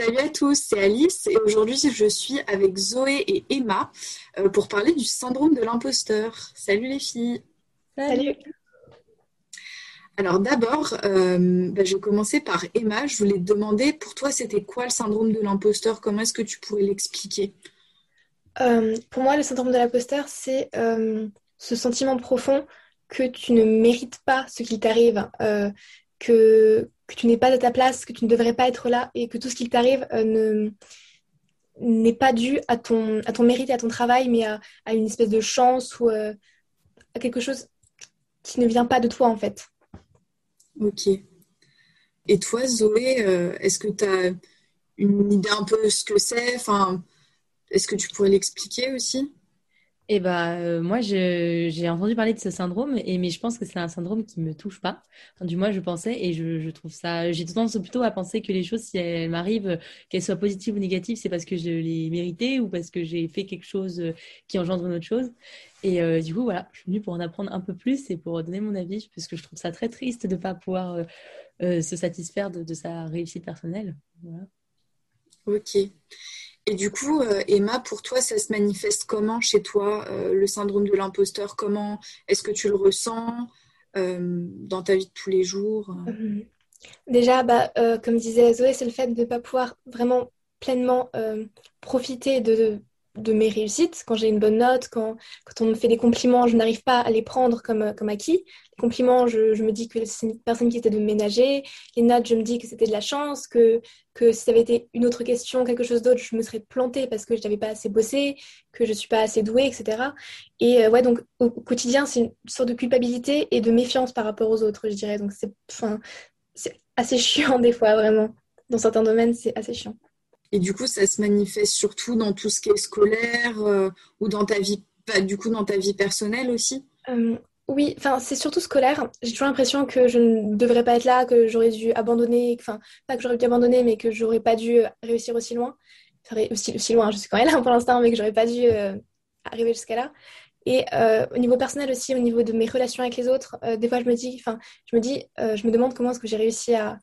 Salut à tous, c'est Alice et aujourd'hui je suis avec Zoé et Emma euh, pour parler du syndrome de l'imposteur. Salut les filles. Salut. Alors d'abord, euh, bah, je vais commencer par Emma. Je voulais te demander pour toi c'était quoi le syndrome de l'imposteur? Comment est-ce que tu pourrais l'expliquer? Euh, Pour moi le syndrome de l'imposteur c'est ce sentiment profond que tu ne mérites pas ce qui t'arrive, que que tu n'es pas à ta place, que tu ne devrais pas être là et que tout ce qui t'arrive euh, ne n'est pas dû à ton, à ton mérite et à ton travail, mais à, une espèce de chance ou euh, à quelque chose qui ne vient pas de toi en fait. Ok. Et toi, Zoé, euh, est-ce que tu as une idée un peu de ce que c'est? Enfin, Est-ce que tu pourrais l'expliquer aussi? Eh euh, moi, j'ai entendu parler de ce syndrome, et, mais je pense que c'est un syndrome qui me touche pas. du moins, je pensais, et je, trouve ça. J'ai tendance plutôt à penser que les choses, si elles m'arrivent, qu'elles soient positives ou négatives, c'est parce que je les méritais ou parce que j'ai fait quelque chose euh, qui engendre une autre chose. Et euh, du coup, voilà, je suis venue pour en apprendre un peu plus et pour donner mon avis, parce que je trouve ça très triste de ne pas pouvoir se satisfaire de, de, sa réussite personnelle. Voilà. Ok. Et du coup, euh, Emma, pour toi, ça se manifeste comment chez toi, euh, le syndrome de l'imposteur? Comment est-ce que tu le ressens euh, dans ta vie de tous les jours? Déjà, bah, comme disait Zoé, c'est le fait de ne pas pouvoir vraiment pleinement profiter de, de mes réussites, quand j'ai une bonne note, quand, quand on me fait des compliments, je n'arrive pas à les prendre comme, comme acquis. Les compliments, je, je me dis que c'est une personne qui était de ménager. Les notes, je me dis que c'était de la chance, que, que si ça avait été une autre question, quelque chose d'autre, je me serais plantée parce que je n'avais pas assez bossé, que je ne suis pas assez douée, etc. Et euh, ouais, donc au quotidien, c'est une sorte de culpabilité et de méfiance par rapport aux autres, je dirais. Donc c'est assez chiant des fois, vraiment. Dans certains domaines, c'est assez chiant. Et du coup, ça se manifeste surtout dans tout ce qui est scolaire euh, ou dans ta vie, du coup, dans ta vie personnelle aussi? Euh, Oui, enfin, c'est surtout scolaire. J'ai toujours l'impression que je ne devrais pas être là, que j'aurais dû abandonner, enfin, pas que j'aurais dû abandonner, mais que j'aurais pas dû réussir aussi loin. Aussi, aussi loin, je suis quand même là pour l'instant, mais que j'aurais pas dû euh, arriver jusqu'à là. Et au niveau personnel aussi, au niveau de mes relations avec les autres, des fois je me dis, enfin, je me dis, je me demande comment est-ce que j'ai réussi à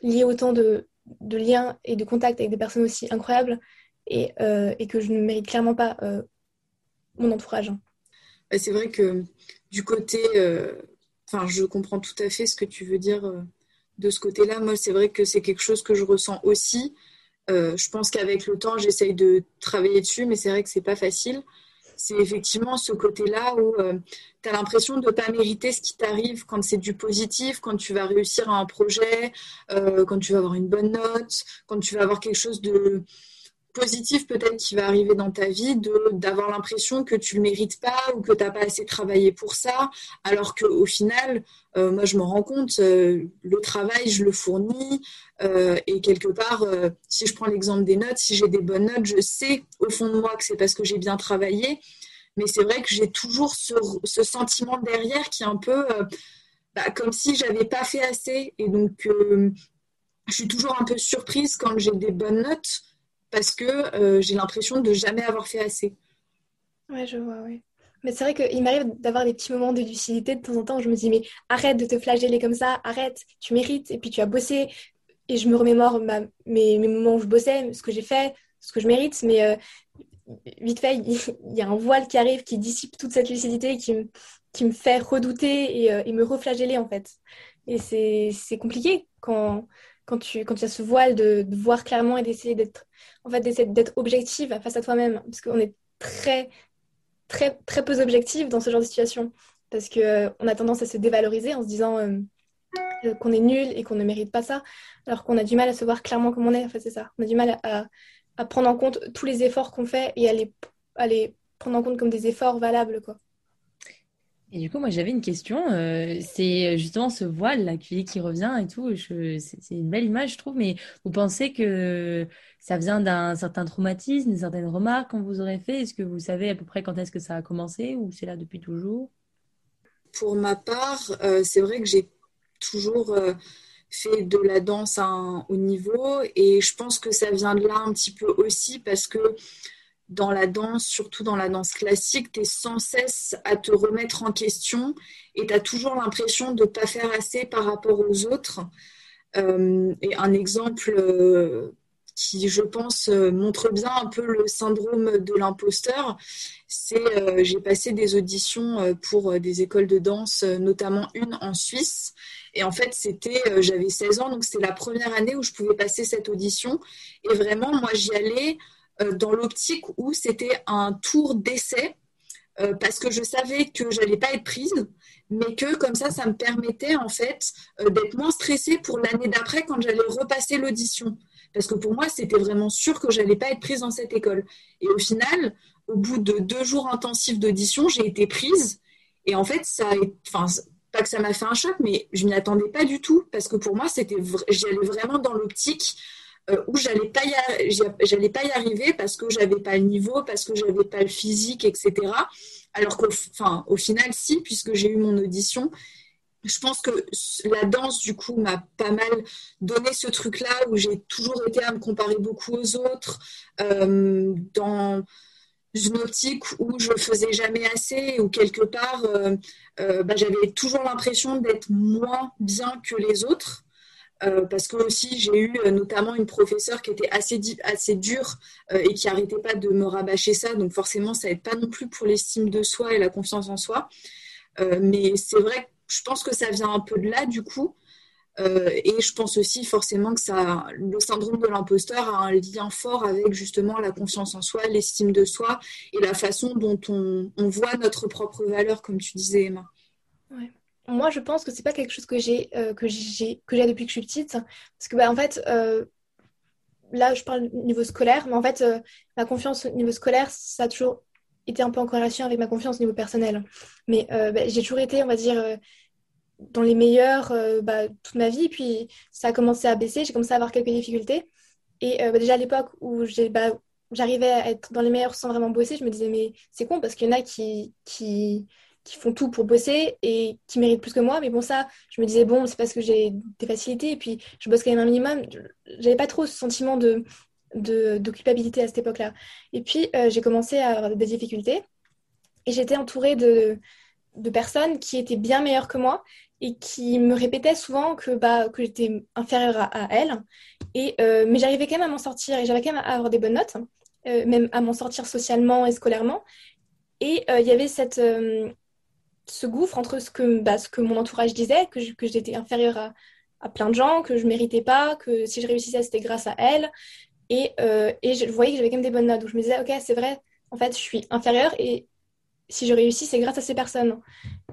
lier autant de, de liens et de contacts avec des personnes aussi incroyables et, euh, et que je ne mérite clairement pas euh, mon entourage. C'est vrai que du côté, euh, enfin, je comprends tout à fait ce que tu veux dire de ce côté-là. Moi, c'est vrai que c'est quelque chose que je ressens aussi. je pense qu'avec le temps, j'essaye de travailler dessus, mais c'est vrai que c'est pas facile c'est effectivement ce côté-là où euh, tu as l'impression de ne pas mériter ce qui t'arrive quand c'est du positif, quand tu vas réussir à un projet, euh, quand tu vas avoir une bonne note, quand tu vas avoir quelque chose de positif peut-être qui va arriver dans ta vie, d'avoir l'impression que tu le mérites pas ou que tu n'as pas assez travaillé pour ça, alors qu'au final, euh, moi je m'en rends compte, le travail, je le fournis, et quelque part, si je prends l'exemple des notes, si j'ai des bonnes notes, je sais au fond de moi que c'est parce que j'ai bien travaillé, mais c'est vrai que j'ai toujours ce, sentiment derrière qui est un peu euh, bah, comme si j'avais pas fait assez. Et donc, euh, je suis toujours un peu surprise quand j'ai des bonnes notes parce que euh, j'ai l'impression de jamais avoir fait assez. Ouais, je vois, oui. Mais c'est vrai qu'il m'arrive d'avoir des petits moments de lucidité de temps en temps où je me dis, mais arrête de te flageller comme ça, arrête, tu mérites, et puis tu as bossé. Et je me remémore mes, moments où je bossais, ce que j'ai fait, ce que je mérite, mais vite fait, il y a un voile qui arrive, qui dissipe toute cette lucidité, qui, me, fait redouter et, euh, me reflageller en fait. Et c'est compliqué quand, quand, tu, quand tu as ce voile de, voir clairement et d'essayer d'être en fait, d'être objective face à toi-même. Parce qu'on est très, très, très peu objectif dans ce genre de situation. Parce qu'on euh, on a tendance à se dévaloriser en se disant euh, qu'on est nul et qu'on ne mérite pas ça, alors qu'on a du mal à se voir clairement comme on est. En fait, c'est ça. On a du mal à, à prendre en compte tous les efforts qu'on fait et à les, prendre en compte comme des efforts valables. Quoi. Et du coup, moi, j'avais une question. Euh, c'est justement ce voile là qui, qui revient et tout. C'est une belle image, je trouve. Mais vous pensez que ça vient d'un certain traumatisme, d'une certaine remarque qu'on vous aurait fait? Est-ce que vous savez à peu près quand est-ce que ça a commencé ou c'est là depuis toujours? Pour ma part, euh, c'est vrai que j'ai toujours euh, fait de la danse à un haut niveau et je pense que ça vient de là un petit peu aussi parce que dans la danse, surtout dans la danse classique, tu es sans cesse à te remettre en question et tu as toujours l'impression de ne pas faire assez par rapport aux autres. Euh, et un exemple euh, qui, je pense, montre bien un peu le syndrome de l'imposteur. C'est j'ai passé des auditions pour des écoles de danse, notamment une en Suisse. Et en fait, c'était, j'avais 16 ans, donc c'était la première année où je pouvais passer cette audition. Et vraiment, moi, j'y allais dans l'optique où c'était un tour d'essai parce que je savais que j'allais pas être prise mais que comme ça, ça me permettait en fait euh, d'être moins stressée pour l'année d'après quand j'allais repasser l'audition. Parce que pour moi, c'était vraiment sûr que j'allais pas être prise dans cette école. Et au final, au bout de deux jours intensifs d'audition, j'ai été prise. Et en fait, ça, enfin, pas que ça m'a fait un choc, mais je m'y attendais pas du tout parce que pour moi, c'était, vraiment dans l'optique euh, où j'allais pas j'allais pas y arriver parce que j'avais pas le niveau, parce que j'avais pas le physique, etc. Alors qu'au au final, si, puisque j'ai eu mon audition. Je pense que la danse, du coup, m'a pas mal donné ce truc-là où j'ai toujours été à me comparer beaucoup aux autres, euh, dans une optique où je faisais jamais assez, ou quelque part, euh, euh, bah, j'avais toujours l'impression d'être moins bien que les autres. Euh, parce que aussi j'ai eu euh, notamment une professeure qui était assez, dure euh, et qui arrêtait pas de me rabâcher ça. Donc forcément, ça aide pas non plus pour l'estime de soi et la confiance en soi. mais c'est vrai, je pense que ça vient un peu de là du coup. et je pense aussi forcément que ça, le syndrome de l'imposteur a un lien fort avec justement la confiance en soi, l'estime de soi et la façon dont on, on voit notre propre valeur, comme tu disais Emma. Ouais moi, je pense que c'est pas quelque chose que j'ai euh, que j'ai j'ai depuis que je suis petite, parce que bah, en fait, euh, là, je parle au niveau scolaire, mais en fait, euh, ma confiance au niveau scolaire, ça a toujours été un peu en corrélation avec ma confiance au niveau personnel. Mais bah, j'ai toujours été, on va dire, dans les meilleurs bah, toute ma vie, puis ça a commencé à baisser, j'ai commencé à avoir quelques difficultés. Et déjà à l'époque où j'arrivais à être dans les meilleurs sans vraiment bosser, je me disais, mais c'est con parce qu'il y en a qui, qui, qui font tout pour bosser et qui méritent plus que moi. Mais bon, ça, je me disais, bon, c'est parce que j'ai des facilités et puis je bosse quand même un minimum. J'avais pas trop ce sentiment de, de, culpabilité à cette époque-là. Et puis, euh, j'ai commencé à avoir des difficultés et j'étais entourée de, de personnes qui étaient bien meilleures que moi et qui me répétaient souvent que, bah, que j'étais inférieure à, elles. Et, euh, mais j'arrivais quand même à m'en sortir et j'avais quand même à avoir des bonnes notes, euh, même à m'en sortir socialement et scolairement. Et il y avait cette, ce gouffre entre ce que, bah, ce que mon entourage disait, que, que j'étais inférieure à, plein de gens, que je méritais pas, que si je réussissais, c'était grâce à elle. Et, euh, et je voyais que j'avais quand même des bonnes notes. Donc je me disais, ok, c'est vrai, en fait, je suis inférieure et si je réussis, c'est grâce à ces personnes.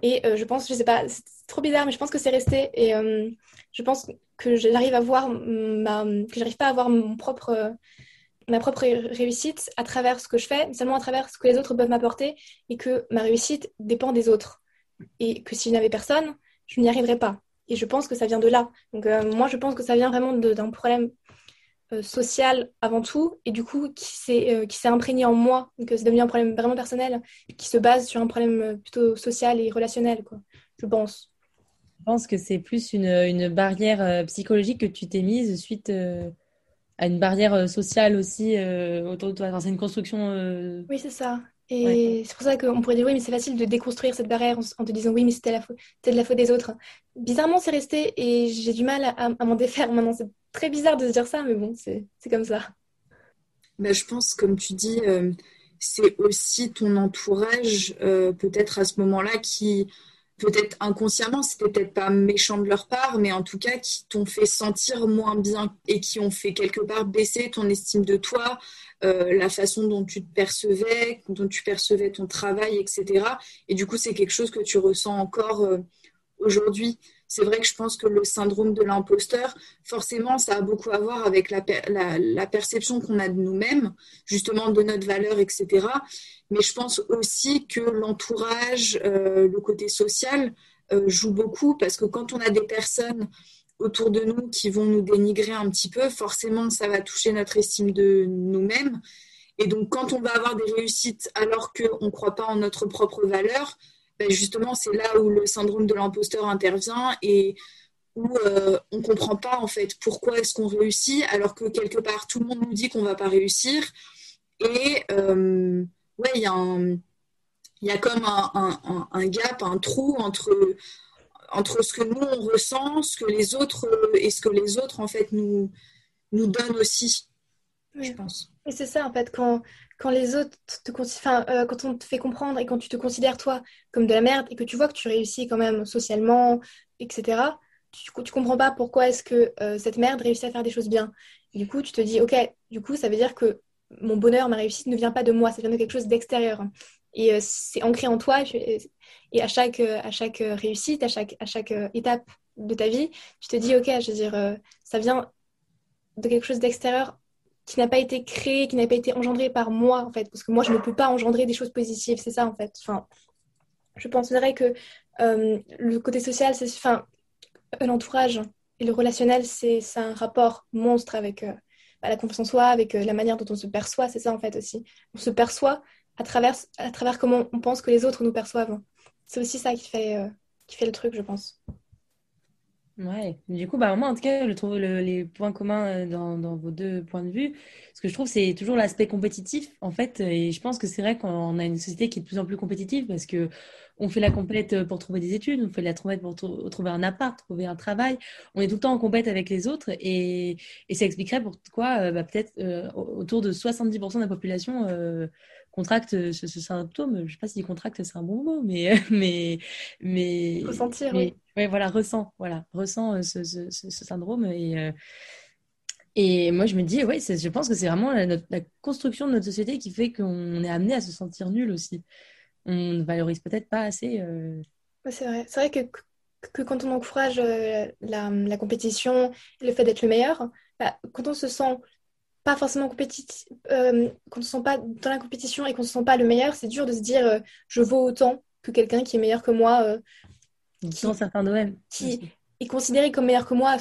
Et euh, je pense, je sais pas, c'est trop bizarre, mais je pense que c'est resté. Et euh, je pense que j'arrive à voir que j'arrive pas à voir mon propre ma propre réussite à travers ce que je fais, seulement à travers ce que les autres peuvent m'apporter et que ma réussite dépend des autres et que si je n'avais personne, je n'y arriverais pas. Et je pense que ça vient de là. Donc euh, moi, je pense que ça vient vraiment d'un problème euh, social avant tout, et du coup qui s'est euh, imprégné en moi, que c'est devenu un problème vraiment personnel, qui se base sur un problème plutôt social et relationnel, quoi. Je pense. Je pense que c'est plus une, une barrière psychologique que tu t'es mise suite à une barrière sociale aussi autour de toi. c'est une construction. Oui, c'est ça. Et c'est pour ça qu'on pourrait dire oui, mais c'est facile de déconstruire cette barrière en, te disant oui, mais c'était de la faute des autres. Bizarrement, c'est resté et j'ai du mal à, m'en défaire maintenant. C'est très bizarre de se dire ça, mais bon, c'est comme ça. Bah, je pense, comme tu dis, euh, c'est aussi ton entourage, euh, peut-être à ce moment-là, qui, peut-être inconsciemment, c'était peut-être pas méchant de leur part, mais en tout cas qui t'ont fait sentir moins bien et qui ont fait quelque part baisser ton estime de toi, euh, la façon dont tu te percevais, dont tu percevais ton travail, etc. Et du coup, c'est quelque chose que tu ressens encore euh, aujourd'hui. C'est vrai que je pense que le syndrome de l'imposteur, forcément, ça a beaucoup à voir avec la, perception qu'on a de nous-mêmes, justement de notre valeur, etc. Mais je pense aussi que l'entourage, euh, le côté social, joue beaucoup parce que quand on a des personnes autour de nous qui vont nous dénigrer un petit peu, forcément, ça va toucher notre estime de nous-mêmes. Et donc, quand on va avoir des réussites alors qu'on ne croit pas en notre propre valeur, ben justement, c'est là où le syndrome de l'imposteur intervient et où euh, on ne comprend pas en fait pourquoi est-ce qu'on réussit alors que quelque part tout le monde nous dit qu'on ne va pas réussir. Et euh, ouais, il y, a comme un, gap, un trou entre ce que nous on ressent, ce que les autres euh, et ce que les autres en fait nous donnent aussi. Je pense. Et c'est ça, en fait, quand, quand les autres te enfin, euh, quand on te fait comprendre et quand tu te considères, toi, comme de la merde et que tu vois que tu réussis quand même socialement, etc., tu, tu comprends pas pourquoi est-ce que euh, cette merde réussit à faire des choses bien. du coup, tu te dis, ok, du coup, ça veut dire que mon bonheur, ma réussite ne vient pas de moi, ça vient de quelque chose d'extérieur. Et euh, c'est ancré en toi. Et à chaque, à chaque réussite, à chaque, à chaque étape de ta vie, tu te dis, ok, je veux dire, ça vient de quelque chose d'extérieur qui n'a pas été créé, qui n'a pas été engendré par moi, en fait. Parce que moi, je ne peux pas engendrer des choses positives, c'est ça, en fait. Enfin, je penserais que euh, le côté social, c'est enfin, l'entourage et le relationnel, c'est un rapport monstre avec euh, bah, la confiance en soi, avec euh, la manière dont on se perçoit, c'est ça, en fait, aussi. On se perçoit à travers, à travers comment on pense que les autres nous perçoivent. C'est aussi ça qui fait, qui fait le truc, je pense. Ouais, du coup, bah, moi, en tout cas, je trouve les points communs euh, dans, vos deux points de vue. Ce que je trouve, c'est toujours l'aspect compétitif, en fait. Et je pense que c'est vrai qu'on a une société qui est de plus en plus compétitive parce que on fait la compète pour trouver des études, on fait la compète pour trouver un appart, trouver un travail. On est tout le temps en compète avec les autres et, ça expliquerait pourquoi, euh, bah, peut-être, euh, autour de 70% de la population contracte euh, ce, symptôme. Je ne sais pas si contracte c'est un bon mot, mais mais mais ressentir. oui. Ouais, voilà, ressent, voilà, ressent euh, ce, ce, syndrome et euh, et moi je me dis ouais, je pense que c'est vraiment la, la, construction de notre société qui fait qu'on est amené à se sentir nul aussi. On ne valorise peut-être pas assez. c'est vrai, c'est vrai que que quand on encourage la, la, compétition, le fait d'être le meilleur, bah, quand on se sent pas forcément compétitif, euh, quand on ne se sent pas dans la compétition et qu'on ne se sent pas le meilleur, c'est dur de se dire euh, je vaux autant que quelqu'un qui est meilleur que moi. Euh, qui, dans certains domaines. Qui est considéré comme meilleur que moi.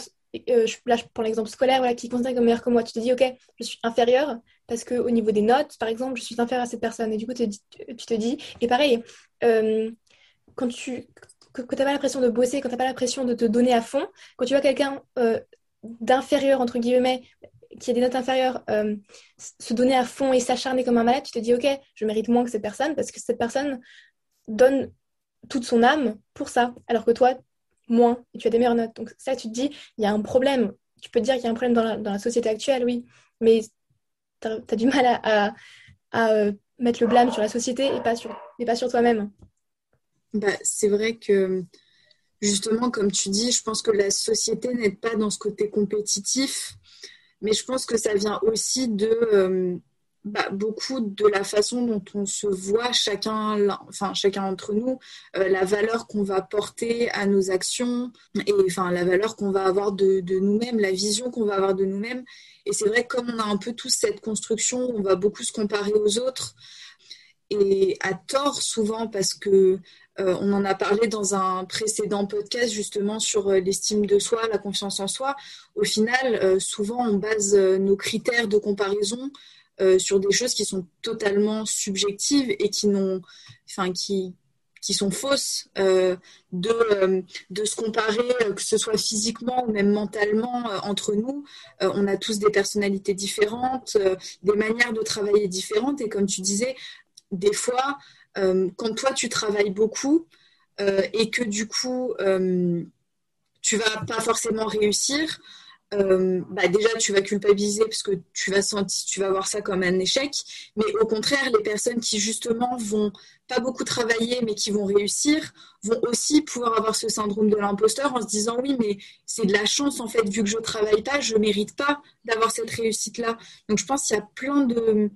Euh, là, je prends l'exemple scolaire, voilà, qui est considéré comme meilleur que moi. Tu te dis, ok, je suis inférieur parce qu'au niveau des notes, par exemple, je suis inférieur à cette personne. Et du coup, tu te dis, et pareil, quand tu que, tu n'as pas l'impression de bosser, quand tu n'as pas l'impression de te donner à fond, quand tu vois quelqu'un d'inférieur, entre guillemets, qui a des notes inférieures euh, se donner à fond et s'acharner comme un malade, tu te dis, ok, je mérite moins que cette personne parce que cette personne donne toute son âme pour ça, alors que toi, moins, et tu as des meilleures notes. Donc ça, tu te dis, il y a un problème. Tu peux te dire qu'il y a un problème dans la, société actuelle, oui, mais tu as, du mal à, euh, mettre le blâme sur la société et pas sur, sur toi-même. Bah, c'est vrai que justement, comme tu dis, je pense que la société n'est pas dans ce côté compétitif mais je pense que ça vient aussi de euh, bah, beaucoup de la façon dont on se voit chacun, enfin chacun d'entre nous, euh, la valeur qu'on va porter à nos actions et enfin la valeur qu'on va avoir de, de nous-mêmes, la vision qu'on va avoir de nous-mêmes. Et c'est vrai comme on a un peu tous cette construction, on va beaucoup se comparer aux autres et à tort souvent parce que euh, on en a parlé dans un précédent podcast justement sur euh, l'estime de soi, la confiance en soi. Au final, euh, souvent on base nos critères de comparaison sur des choses qui sont totalement subjectives et qui n'ont, enfin sont fausses de se comparer, que ce soit physiquement ou même mentalement entre nous. on a tous des personnalités différentes, des manières de travailler différentes et comme tu disais, des fois, euh, quand toi, tu travailles beaucoup euh, et que du coup, euh, tu vas pas forcément réussir, bah déjà tu vas culpabiliser parce que tu vas sentir, tu vas voir ça comme un échec. Mais au contraire, les personnes qui justement vont pas beaucoup travailler mais qui vont réussir vont aussi pouvoir avoir ce syndrome de l'imposteur en se disant oui mais c'est de la chance en fait vu que je travaille pas, je mérite pas d'avoir cette réussite là. Donc je pense qu'il y a plein de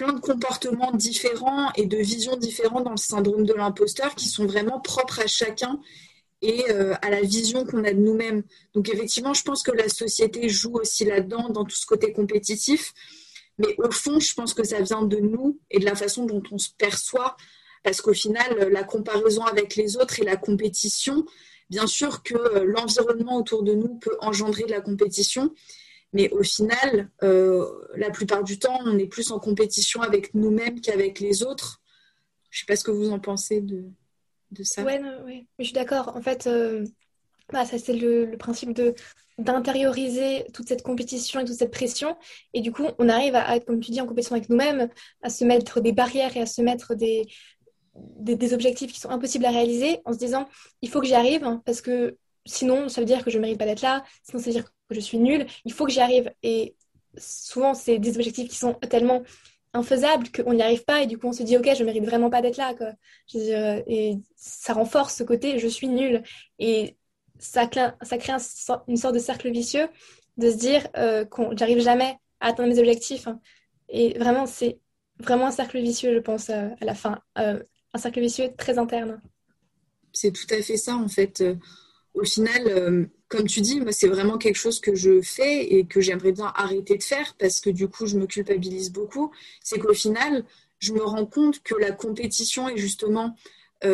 plein de comportements différents et de visions différentes dans le syndrome de l'imposteur qui sont vraiment propres à chacun et euh, à la vision qu'on a de nous-mêmes. Donc effectivement, je pense que la société joue aussi là-dedans, dans tout ce côté compétitif. Mais au fond, je pense que ça vient de nous et de la façon dont on se perçoit. Parce qu'au final, la comparaison avec les autres et la compétition, bien sûr que euh, l'environnement autour de nous peut engendrer de la compétition, mais au final, euh, la plupart du temps, on est plus en compétition avec nous-mêmes qu'avec les autres. Je ne sais pas ce que vous en pensez de, de ça. Oui, je suis d'accord. En fait, euh, bah, ça c'est le, principe de d'intérioriser toute cette compétition et toute cette pression. Et du coup, on arrive à, être, comme tu dis, en compétition avec nous-mêmes, à se mettre des barrières et à se mettre des, des, objectifs qui sont impossibles à réaliser en se disant, il faut que j'y arrive parce que sinon, ça veut dire que je ne mérite pas d'être là, sinon ça veut dire je suis nulle, il faut que j'y arrive. Et souvent, c'est des objectifs qui sont tellement infaisables qu'on n'y arrive pas et du coup, on se dit, OK, je mérite vraiment pas d'être là. Dire, et ça renforce ce côté, je suis nulle. Et ça, crée une sorte de cercle vicieux de se dire euh, qu'on j'arrive jamais à atteindre mes objectifs. Hein. Et vraiment, c'est vraiment un cercle vicieux, je pense, euh, à la fin. Euh, un cercle vicieux très interne. C'est tout à fait ça, en fait. Au final, comme tu dis, moi, c'est vraiment quelque chose que je fais et que j'aimerais bien arrêter de faire parce que du coup, je me culpabilise beaucoup. C'est qu'au final, je me rends compte que la compétition est justement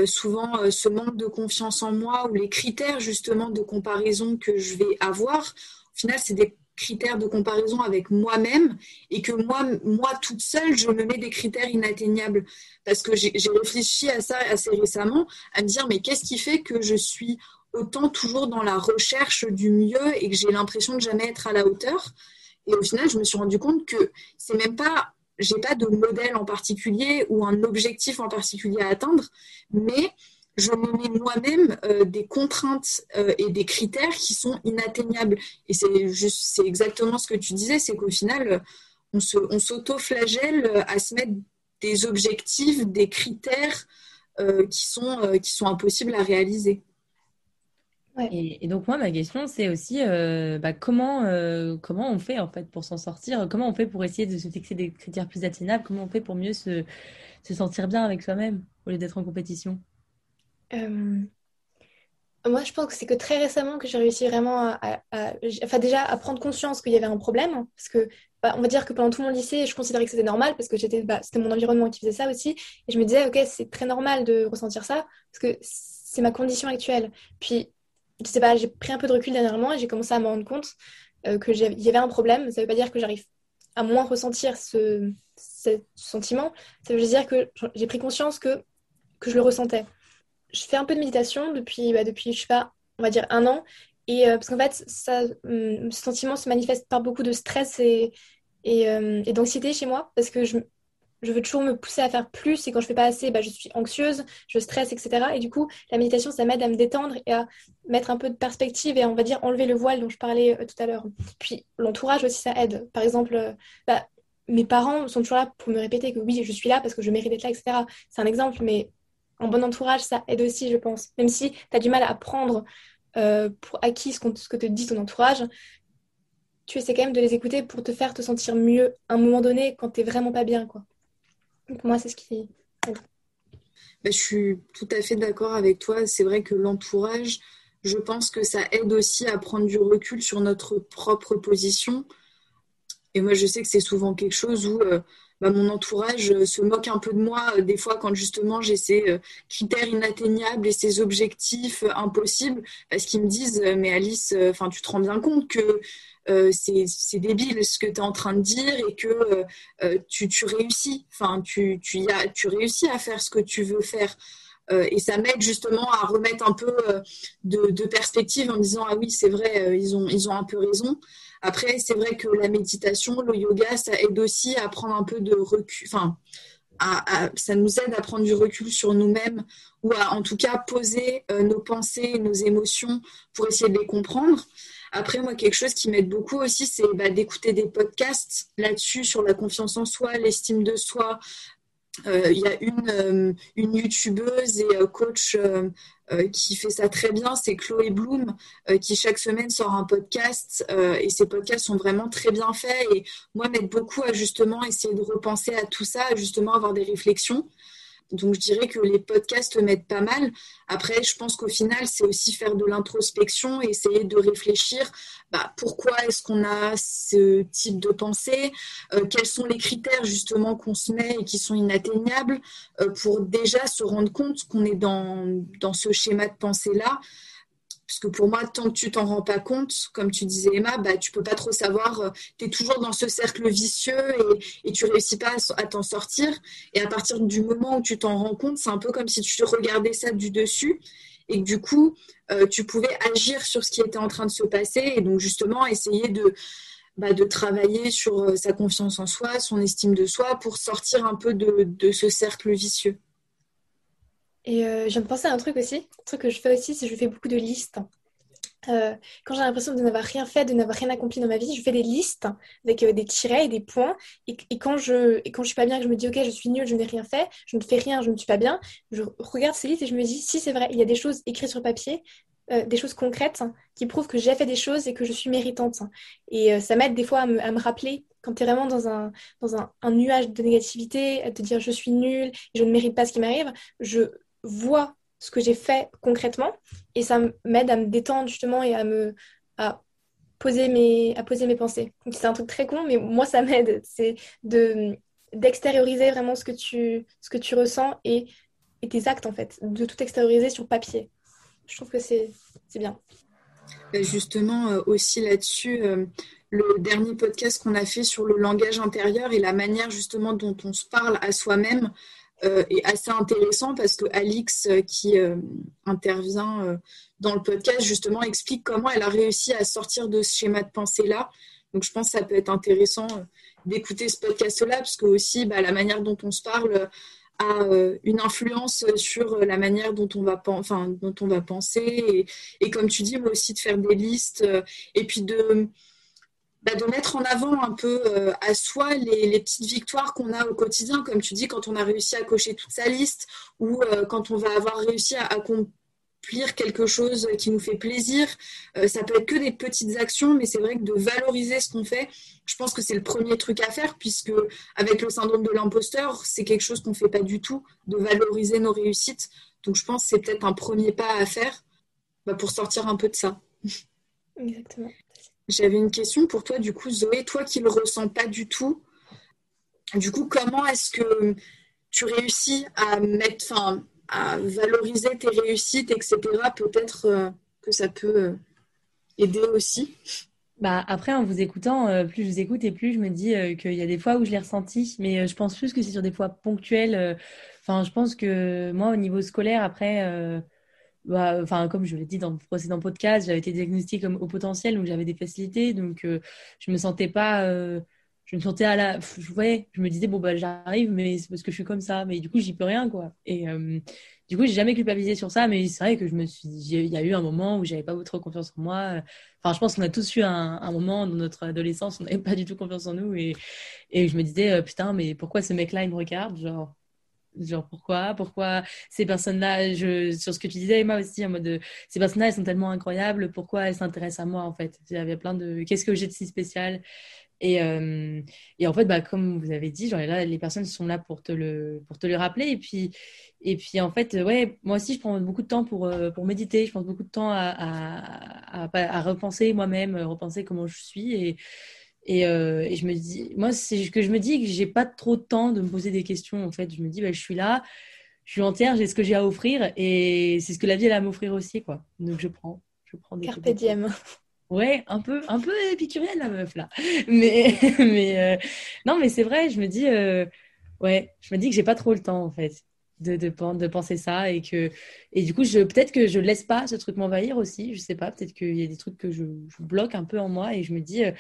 souvent ce manque de confiance en moi ou les critères justement de comparaison que je vais avoir. Au final, c'est des critères de comparaison avec moi-même et que moi, moi toute seule, je me mets des critères inatteignables. Parce que j'ai réfléchi à ça assez récemment, à me dire, mais qu'est-ce qui fait que je suis autant toujours dans la recherche du mieux et que j'ai l'impression de jamais être à la hauteur Et au final, je me suis rendu compte que c'est même pas, j'ai pas de modèle en particulier ou un objectif en particulier à atteindre, mais je me mets moi-même euh, des contraintes euh, et des critères qui sont inatteignables. Et c'est juste, c'est exactement ce que tu disais, c'est qu'au final, on, se, on s'auto-flagelle à se mettre des objectifs, des critères euh, qui, sont, qui sont impossibles à réaliser. Et, donc moi, ma question, c'est aussi bah, comment, comment on fait en fait pour s'en sortir? Comment on fait pour essayer de se fixer des critères plus atteignables? Comment on fait pour mieux se, se sentir bien avec soi-même au lieu d'être en compétition? Euh, moi, je pense que c'est que très récemment que j'ai réussi vraiment à, enfin déjà à prendre conscience qu'il y avait un problème, parce que bah, on va dire que pendant tout mon lycée, je considérais que c'était normal parce que j'étais, bah, c'était mon environnement qui faisait ça aussi, et je me disais ok, c'est très normal de ressentir ça parce que c'est ma condition actuelle. Puis je sais pas, j'ai pris un peu de recul dernièrement et j'ai commencé à me rendre compte euh, qu'il y avait un problème. Ça veut pas dire que j'arrive à moins ressentir ce, sentiment. Ça veut dire que j'ai pris conscience que je le ressentais je fais un peu de méditation depuis, bah, je sais pas, on va dire un an. Et euh, parce qu'en fait, hum, ce sentiment se manifeste par beaucoup de stress et, et, euh, et d'anxiété chez moi, parce que je, je, veux toujours me pousser à faire plus, et quand je fais pas assez, bah, je suis anxieuse, je stresse, etc. Et du coup, la méditation, ça m'aide à me détendre et à mettre un peu de perspective et on va dire enlever le voile dont je parlais euh, tout à l'heure. Puis l'entourage aussi, ça aide. Par exemple, bah, mes parents sont toujours là pour me répéter que oui, je suis là parce que je mérite d'être là, etc. C'est un exemple, mais un bon entourage, ça aide aussi, je pense. Même si tu as du mal à prendre euh, pour acquis ce, que te dit ton entourage, tu essaies quand même de les écouter pour te faire te sentir mieux à un moment donné quand tu vraiment pas bien. Quoi. Moi, c'est ce qui... Bah, je suis tout à fait d'accord avec toi. C'est vrai que l'entourage, je pense que ça aide aussi à prendre du recul sur notre propre position. Et moi, je sais que c'est souvent quelque chose où... Euh, bah, mon entourage euh, se moque un peu de moi euh, des fois quand justement j'ai ces critères inatteignables et ces objectifs impossibles parce qu'ils me disent mais Alice enfin tu te rends bien compte que c'est débile ce que tu es en train de dire et que tu, tu, réussis enfin tu, tu, as, tu réussis à faire ce que tu veux faire et ça m'aide justement à remettre un peu de, perspective en me disant ah oui c'est vrai ils ont ils ont un peu raison après, c'est vrai que la méditation, le yoga, ça aide aussi à prendre un peu de recul. Enfin, ça nous aide à prendre du recul sur nous-mêmes ou à en tout cas poser euh, nos pensées, nos émotions pour essayer de les comprendre. Après, moi, quelque chose qui m'aide beaucoup aussi, c'est bah, d'écouter des podcasts là-dessus sur la confiance en soi, l'estime de soi, euh, il y a une, euh, youtubeuse et euh, coach qui fait ça très bien, c'est Chloé Bloom, qui chaque semaine sort un podcast et ces podcasts sont vraiment très bien faits et moi m'aide beaucoup à justement essayer de repenser à tout ça, justement avoir des réflexions. Donc je dirais que les podcasts m'aident pas mal. Après, je pense qu'au final, c'est aussi faire de l'introspection essayer de réfléchir bah, pourquoi est-ce qu'on a ce type de pensée, euh, quels sont les critères justement qu'on se met et qui sont inatteignables euh, pour déjà se rendre compte qu'on est dans, dans ce schéma de pensée-là. Parce que pour moi, tant que tu t'en rends pas compte, comme tu disais Emma, bah, tu peux pas trop savoir, euh, tu es toujours dans ce cercle vicieux et, et tu réussis pas à, t'en sortir. Et à partir du moment où tu t'en rends compte, c'est un peu comme si tu regardais ça du dessus et que du coup, euh, tu pouvais agir sur ce qui était en train de se passer et donc justement essayer de, bah, travailler sur euh, sa confiance en soi, son estime de soi pour sortir un peu de ce cercle vicieux. Et euh, je de penser à un truc aussi. Un truc que je fais aussi, c'est que je fais beaucoup de listes. euh, quand j'ai l'impression de n'avoir rien fait, de n'avoir rien accompli dans ma vie, je fais des listes avec euh, des tirets et des points. Et, quand je et quand je suis pas bien, que je me dis ok, je suis nulle, je n'ai rien fait, je ne fais rien, je ne suis pas bien, je regarde ces listes et je me dis si c'est vrai, il y a des choses écrites sur papier, euh, des choses concrètes hein, qui prouvent que j'ai fait des choses et que je suis méritante. Et ça m'aide des fois à me, rappeler quand tu es vraiment dans, un, dans un, nuage de négativité, à te dire je suis nulle, je ne mérite pas ce qui m'arrive, je vois ce que j'ai fait concrètement et ça m'aide à me détendre justement et à me à poser mes à poser mes pensées. c'est un truc très con mais moi ça m'aide, c'est de d'extérioriser vraiment ce que tu ce que tu ressens et, et tes actes en fait, de tout extérioriser sur papier. Je trouve que c'est bien. Justement euh, aussi là-dessus euh, le dernier podcast qu'on a fait sur le langage intérieur et la manière justement dont on se parle à soi-même euh, est assez intéressant parce que Alix, euh, qui euh, intervient dans le podcast, justement, explique comment elle a réussi à sortir de ce schéma de pensée-là. Donc, je pense que ça peut être intéressant d'écouter ce podcast-là, parce que aussi, bah, la manière dont on se parle a une influence sur la manière dont on va, penser. Et, et, comme tu dis, moi aussi, de faire des listes et puis de bah, de mettre en avant un peu euh, à soi les, petites victoires qu'on a au quotidien, comme tu dis, quand on a réussi à cocher toute sa liste ou euh, quand on va avoir réussi à accomplir quelque chose qui nous fait plaisir. Euh, ça peut être que des petites actions, mais c'est vrai que de valoriser ce qu'on fait, je pense que c'est le premier truc à faire, puisque avec le syndrome de l'imposteur, c'est quelque chose qu'on ne fait pas du tout, de valoriser nos réussites. Donc je pense que c'est peut-être un premier pas à faire bah, pour sortir un peu de ça. Exactement. J'avais une question pour toi, du coup, Zoé, toi qui ne le ressens pas du tout, du coup, comment est-ce que tu réussis à mettre, enfin, à valoriser tes réussites, etc. Peut-être euh, que ça peut euh, aider aussi? Bah après, en vous écoutant, euh, plus je vous écoute et plus je me dis qu'il y a des fois où je l'ai ressenti, mais je pense plus que c'est sur des fois ponctuelles. Enfin, je pense que moi, au niveau scolaire, après bah, comme je l'ai dit dans le précédent podcast, j'avais été diagnostiquée comme au potentiel, donc j'avais des facilités, donc euh, je me sentais pas, euh, je me sentais à la, je, ouais, je me disais bon bah j'arrive, mais c'est parce que je suis comme ça, mais du coup j'y peux rien quoi. Et euh, du coup j'ai jamais culpabilisé sur ça, mais c'est vrai que je me suis, il y a eu un moment où j'avais pas trop confiance en moi. Enfin, je pense qu'on a tous eu un, moment dans notre adolescence, on n'avait pas du tout confiance en nous et, et je me disais putain mais pourquoi ce mec-là il me regarde, genre? Genre pourquoi pourquoi ces personnes-là je sur ce que tu disais Emma aussi en mode ces personnes-là elles sont tellement incroyables pourquoi elles s'intéressent à moi en fait? Avait plein de qu'est-ce que j'ai de si spécial? Et, euh, et en fait bah comme vous avez dit genre là les personnes sont là pour te le pour te le rappeler. Et puis et puis en fait ouais moi aussi je prends beaucoup de temps pour euh, pour méditer. Je prends beaucoup de temps à à, repenser moi-même repenser comment je suis euh, et, je me dis, moi, c'est que je me dis que j'ai pas trop de temps de me poser des questions. En fait, je me dis, bah, je suis là, je suis entière, j'ai ce que j'ai à offrir et c'est ce que la vie elle a à m'offrir aussi, quoi. Donc je prends, je prends des. Carpe diem. Ouais, un peu, un peu épicurienne la meuf là. Mais, mais euh, non, mais c'est vrai. Je me dis, euh, ouais, je me dis que j'ai pas trop le temps en fait de, de, penser ça et que et du coup je peut-être que je laisse pas ce truc m'envahir aussi je sais pas peut-être qu'il y a des trucs que je, bloque un peu en moi et je me dis euh,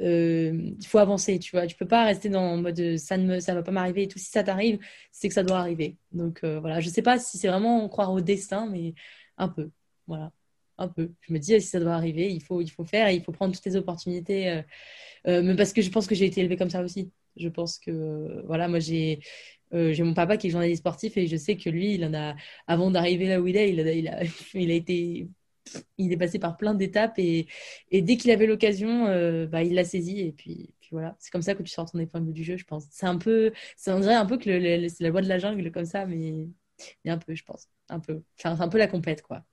euh, il faut avancer tu vois. Tu peux pas rester dans le mode ça ne me, ça va pas m'arriver et tout. Si ça t'arrive c'est que ça doit arriver. Donc euh, voilà. Je sais pas si c'est vraiment croire au destin mais un peu voilà. Un peu. Je me dis si ça doit arriver il faut il faut faire il faut prendre toutes les opportunités mais parce que je pense que j'ai été élevée comme ça aussi je pense que voilà moi j'ai euh, j'ai mon papa qui est journaliste sportif et je sais que lui, il en a, avant d'arriver là où il est, il a, il a, été, il est passé par plein d'étapes et, dès qu'il avait l'occasion, euh, bah, il l'a saisi et puis, voilà. C'est comme ça que tu sors ton épingle du jeu, je pense. C'est un peu, ça dirait un peu que c'est la voie de la jungle comme ça, mais, mais un peu, je pense, un peu. Enfin, c'est un peu la compète, quoi.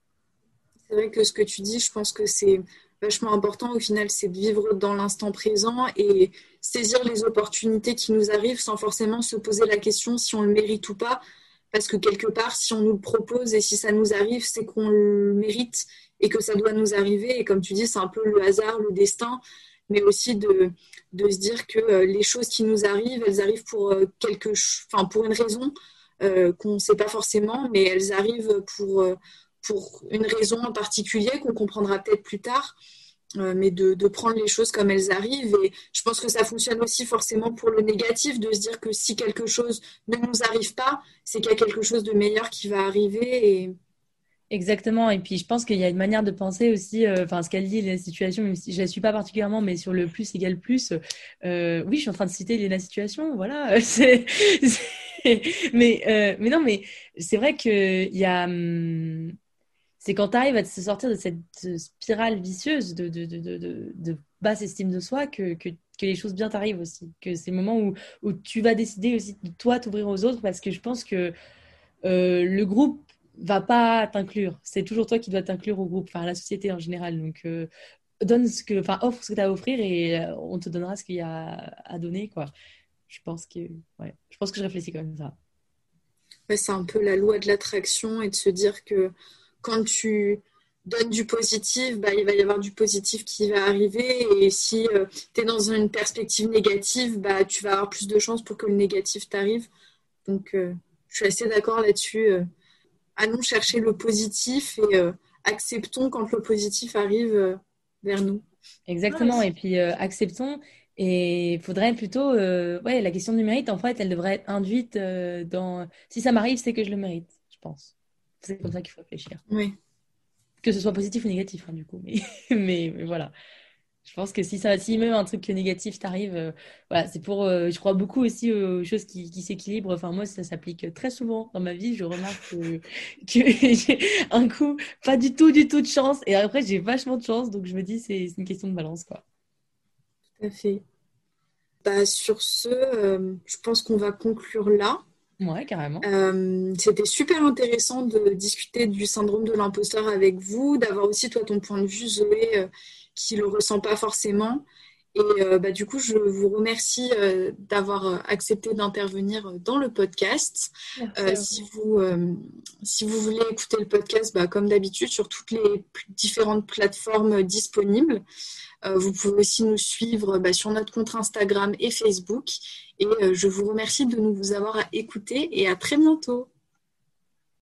C'est vrai que ce que tu dis, je pense que c'est vachement important au final, c'est de vivre dans l'instant présent et saisir les opportunités qui nous arrivent sans forcément se poser la question si on le mérite ou pas. Parce que quelque part, si on nous le propose et si ça nous arrive, c'est qu'on le mérite et que ça doit nous arriver. Et comme tu dis, c'est un peu le hasard, le destin, mais aussi de, de se dire que euh, les choses qui nous arrivent, elles arrivent pour, euh, quelque, enfin, pour une raison euh, qu'on ne sait pas forcément, mais elles arrivent pour, pour une raison en particulier qu'on comprendra peut-être plus tard, euh, mais de, prendre les choses comme elles arrivent. Et je pense que ça fonctionne aussi forcément pour le négatif, de se dire que si quelque chose ne nous arrive pas, c'est qu'il y a quelque chose de meilleur qui va arriver. Et, Exactement. Et puis, je pense qu'il y a une manière de penser aussi, euh, enfin, ce qu'elle dit, la situation, je ne la suis pas particulièrement, mais sur le plus égale plus. Euh, oui, je suis en train de citer la situation, voilà. mais, mais non, mais c'est vrai qu'il y a. Hum, c'est quand tu arrives à se sortir de cette spirale vicieuse de, de, de, de basse estime de soi que, que, les choses bien t'arrivent aussi. Que c'est le moment où, où tu vas décider aussi de toi t'ouvrir aux autres parce que je pense que le groupe va pas t'inclure. C'est toujours toi qui dois t'inclure au groupe, enfin à la société en général. Donc euh, donne ce que, enfin offre ce que tu as à offrir et euh, on te donnera ce qu'il y a à donner quoi. Je pense que, ouais, je pense que je réfléchis comme ça. c'est un peu la loi de l'attraction et de se dire que quand tu donnes du positif, bah, il va y avoir du positif qui va arriver. Et si euh, tu es dans une perspective négative, bah, tu vas avoir plus de chances pour que le négatif t'arrive. Donc, je suis assez d'accord là-dessus allons chercher le positif et euh, acceptons quand le positif arrive euh, vers nous. Exactement, et puis euh, acceptons. Et il faudrait plutôt, ouais, la question du mérite, en fait, elle devrait être induite dans. Si ça m'arrive, c'est que je le mérite, je pense. C'est comme ça qu'il faut réfléchir. Oui. Que ce soit positif ou négatif, hein, du coup. mais, mais voilà. Je pense que si ça, si même un truc négatif t'arrive, euh, voilà, c'est pour. Euh, je crois beaucoup aussi aux choses qui, qui s'équilibrent. Enfin, moi, ça s'applique très souvent dans ma vie. Je remarque que, j'ai un coup, pas du tout, du tout de chance, et après j'ai vachement de chance. Donc je me dis, c'est une question de balance, quoi. Tout à fait. Bah, sur ce, euh, je pense qu'on va conclure là. Ouais, carrément. C'était super intéressant de discuter du syndrome de l'imposteur avec vous, d'avoir aussi toi ton point de vue, Zoé qui le ressent pas forcément. Et euh, bah, du coup, je vous remercie euh, d'avoir euh, accepté d'intervenir dans le podcast. si, vous, si vous voulez écouter le podcast, bah, comme d'habitude, sur toutes les différentes plateformes disponibles, vous pouvez aussi nous suivre bah, sur notre compte Instagram et Facebook. Et je vous remercie de nous avoir écoutés et à très bientôt.